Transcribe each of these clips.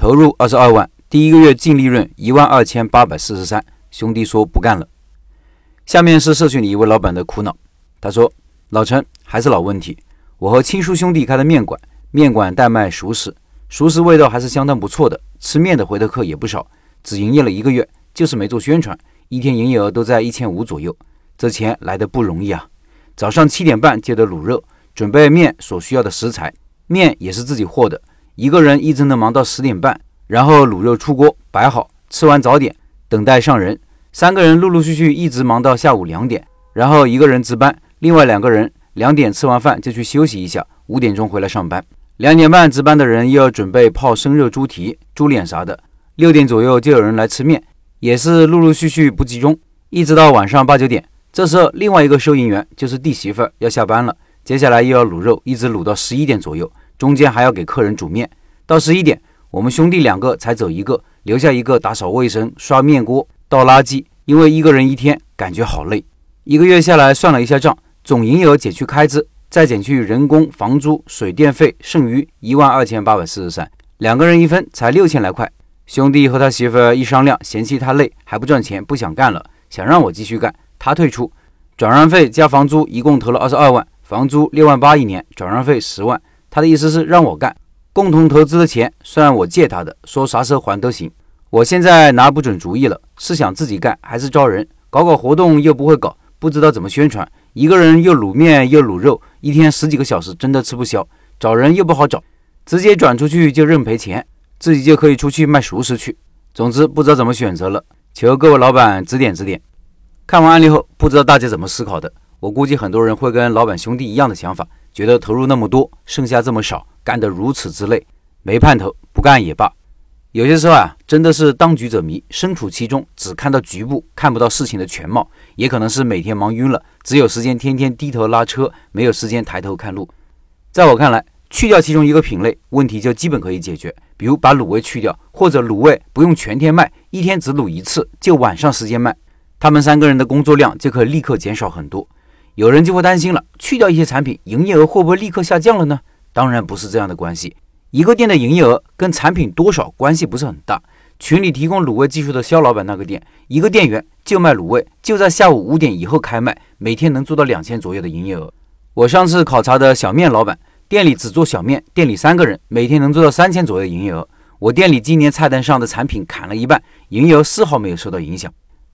投入二十二万，第一个月净利润一万二千八百四十三。兄弟说不干了。下面是社群里一位老板的苦恼，他说：“老陈还是老问题，我和亲叔兄弟开的面馆，面馆代卖熟食，熟食味道还是相当不错的，吃面的回头客也不少。只营业了一个月，就是没做宣传，一天营业额都在一千五左右，这钱来的不容易啊。早上七点半接的卤肉，准备面所需要的食材，面也是自己和的，一个人一直能忙到十点半，然后卤肉出锅摆好，吃完早点，等待上人。”三个人陆陆续续一直忙到下午两点，然后一个人值班，另外两个人两点吃完饭就去休息一下，五点钟回来上班。两点半值班的人又要准备泡生肉、猪蹄、猪脸啥的。六点左右就有人来吃面，也是陆陆续续不集中，一直到晚上八九点。这时候另外一个收银员就是弟媳妇要下班了，接下来又要卤肉，一直卤到十一点左右，中间还要给客人煮面。到十一点，我们兄弟两个才走一个，留下一个打扫卫生、刷面锅。倒垃圾，因为一个人一天感觉好累。一个月下来算了一下账，总营业额减去开支，再减去人工、房租、水电费，剩余一万二千八百四十三。两个人一分才六千来块。兄弟和他媳妇一商量，嫌弃他累还不赚钱，不想干了，想让我继续干。他退出，转让费加房租一共投了二十二万，房租六万八一年，转让费十万。他的意思是让我干，共同投资的钱算我借他的，说啥时候还都行。我现在拿不准主意了，是想自己干还是招人？搞搞活动又不会搞，不知道怎么宣传。一个人又卤面又卤肉，一天十几个小时，真的吃不消。找人又不好找，直接转出去就认赔钱，自己就可以出去卖熟食去。总之不知道怎么选择了，求各位老板指点指点。看完案例后，不知道大家怎么思考的？我估计很多人会跟老板兄弟一样的想法，觉得投入那么多，剩下这么少，干得如此之累，没盼头，不干也罢。有些时候啊，真的是当局者迷，身处其中只看到局部，看不到事情的全貌。也可能是每天忙晕了，只有时间天天低头拉车，没有时间抬头看路。在我看来，去掉其中一个品类，问题就基本可以解决。比如把卤味去掉，或者卤味不用全天卖，一天只卤一次，就晚上时间卖，他们三个人的工作量就可立刻减少很多。有人就会担心了，去掉一些产品，营业额会不会立刻下降了呢？当然不是这样的关系。一个店的营业额跟产品多少关系不是很大。群里提供卤味技术的肖老板那个店，一个店员就卖卤味，就在下午五点以后开卖，每天能做到两千左右的营业额。我上次考察的小面老板，店里只做小面，店里三个人，每天能做到三千左右营业额。我店里今年菜单上的产品砍了一半，营业额丝毫没有受到影响。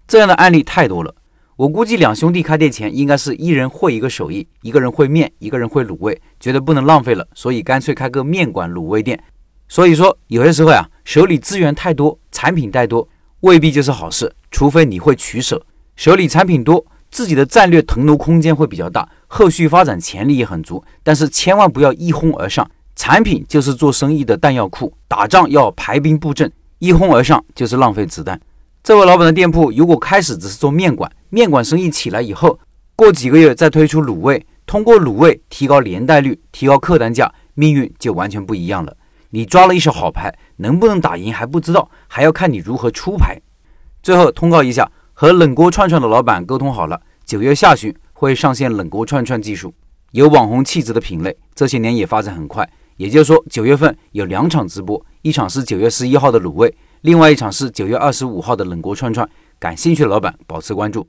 这样的案例太多了。我估计两兄弟开店前应该是一人会一个手艺，一个人会面，一个人会卤味，觉得不能浪费了，所以干脆开个面馆卤味店。所以说，有些时候呀，手里资源太多，产品太多，未必就是好事，除非你会取舍。手里产品多，自己的战略腾挪空间会比较大，后续发展潜力也很足，但是千万不要一哄而上。产品就是做生意的弹药库，打仗要排兵布阵，一哄而上就是浪费子弹。这位老板的店铺如果开始只是做面馆，面馆生意起来以后，过几个月再推出卤味，通过卤味提高连带率，提高客单价，命运就完全不一样了。你抓了一手好牌，能不能打赢还不知道，还要看你如何出牌。最后通告一下，和冷锅串串的老板沟通好了，九月下旬会上线冷锅串串技术，有网红气质的品类，这些年也发展很快。也就是说，九月份有两场直播，一场是九月十一号的卤味。另外一场是九月二十五号的冷锅串串，感兴趣的老板保持关注。